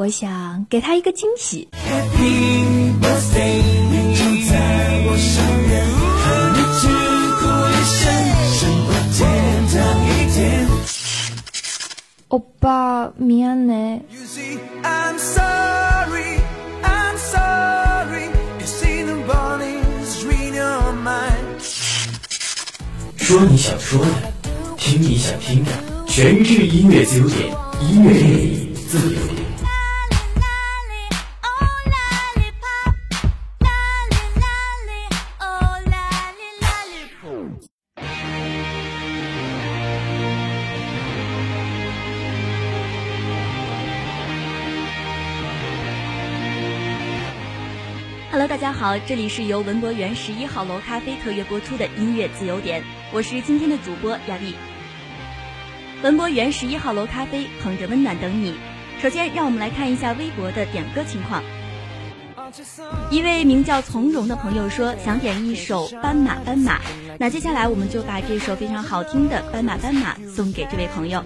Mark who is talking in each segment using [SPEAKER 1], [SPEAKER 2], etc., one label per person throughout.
[SPEAKER 1] 我
[SPEAKER 2] 想给他一个惊喜。
[SPEAKER 1] Happy birthday，就在我生日，和你去过一生，生活天堂一天。
[SPEAKER 2] 欧巴，미안해。
[SPEAKER 1] You see, I'm sorry, I'm sorry. You see the bodies read your mind.
[SPEAKER 3] 说你想说的，听你想听的，全智音乐自由点，音乐令你自由点。
[SPEAKER 4] Hello，大家好，这里是由文博园十一号楼咖啡特约播出的音乐自由点，我是今天的主播亚丽。文博园十一号楼咖啡，捧着温暖等你。首先，让我们来看一下微博的点歌情况。一位名叫从容的朋友说想点一首《斑马斑马》，那接下来我们就把这首非常好听的《斑马斑马》送给这位朋友。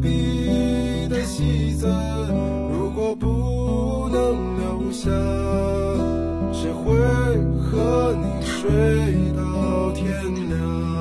[SPEAKER 1] 笔的戏子，如果不能留下，谁会和你睡到天亮？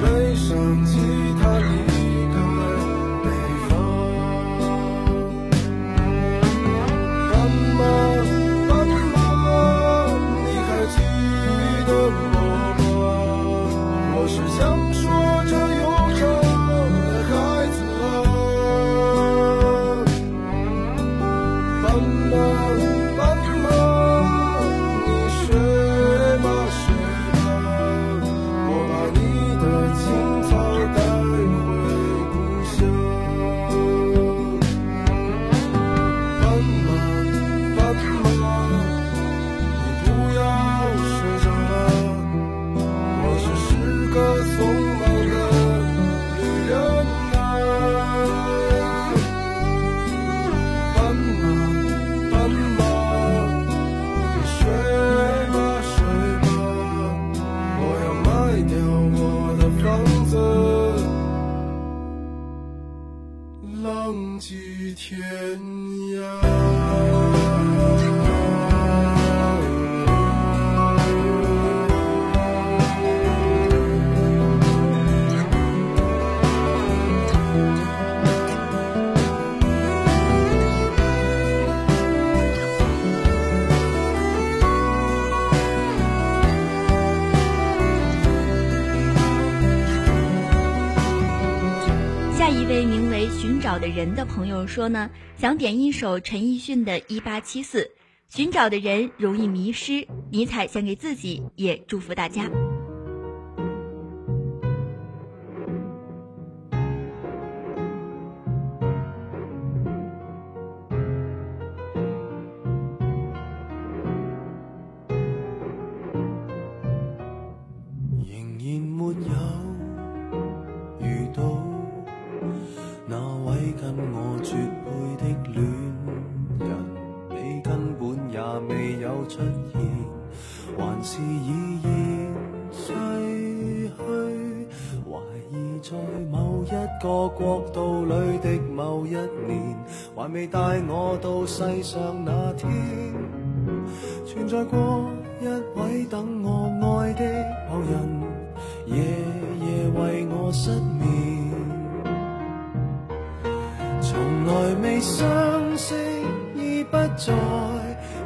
[SPEAKER 1] 背上吉他。
[SPEAKER 5] 人的朋友说呢，想点一首陈奕迅的《一八七四》，寻找的人容易迷失。尼采献给自己，也祝福大家。
[SPEAKER 6] 个国度里的某一年，还未带我到世上那天，存在过一位等我爱的某人，夜夜为我失眠。从来未相识，已不在。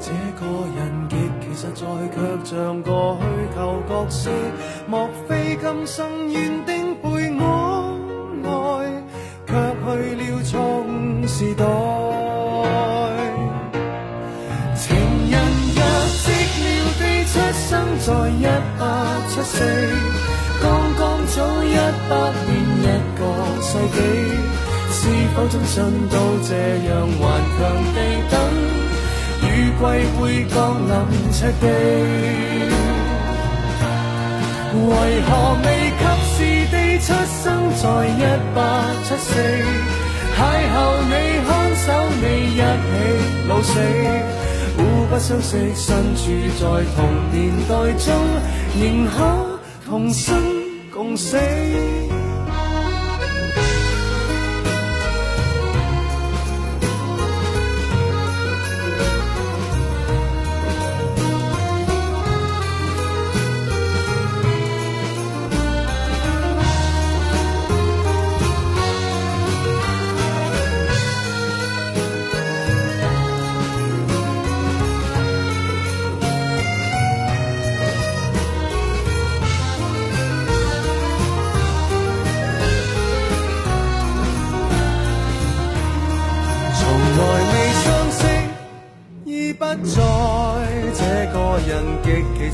[SPEAKER 6] 这个人极其实在，却像个虚构角色。莫非今生缘定配我？时代，情人若寂寥地出生在一八七四，刚刚早一百年一个世纪，是否终信都这样顽强地等雨季会降临赤地？为何未及时地出生在一八七四？邂逅你，看守你，一起老死，互不相识，身处在同年代中，仍可同生共死。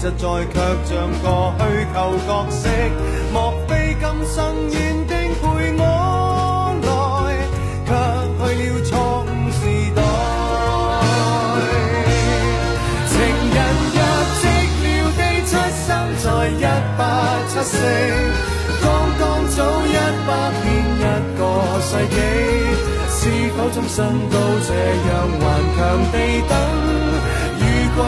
[SPEAKER 6] 实在却像个虚构角色，莫非今生原定陪我来，却去了错误时代。情人若寂寥地出生在一八七四，刚刚早一百天一个世纪，是否终生都这样顽强地等？为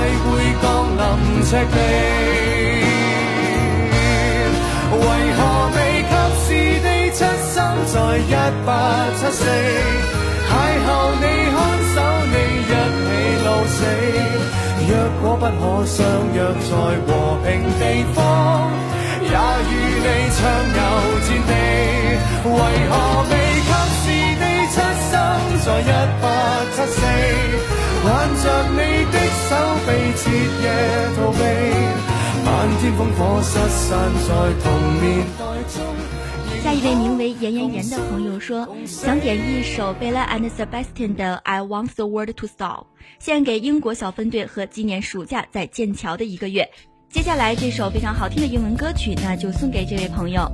[SPEAKER 6] 何未及时地出生在一八七四？邂逅你看守你一起老死。若果不可相约在和平地方，也与你畅游战地。为何未及时地出生在一八七四？着你的手臂，彻夜逃避。天烽火失散在年代中。
[SPEAKER 5] 下一位名为妍妍妍”的朋友说，想点一首 Bella and Sebastian 的 I Want the World to Stop，献给英国小分队和今年暑假在剑桥的一个月。接下来这首非常好听的英文歌曲，那就送给这位朋友。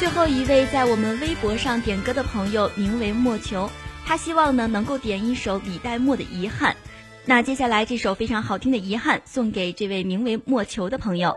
[SPEAKER 5] 最后一位在我们微博上点歌的朋友名为莫求，他希望呢能够点一首李代沫的《遗憾》。那接下来这首非常好听的《遗憾》送给这位名为莫求的朋友。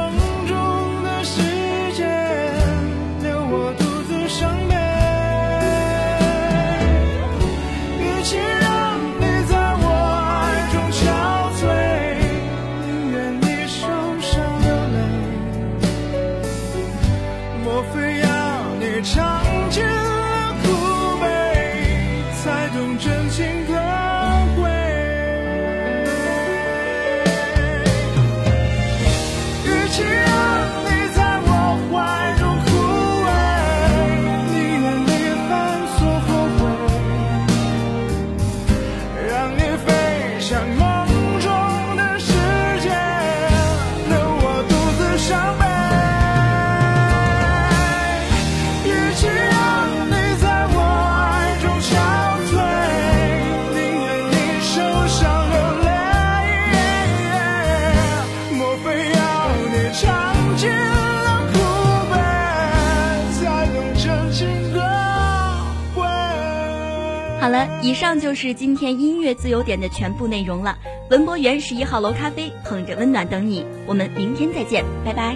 [SPEAKER 5] 好了，以上就是今天音乐自由点的全部内容了。文博园十一号楼咖啡，捧着温暖等你，我们明天再见，拜拜。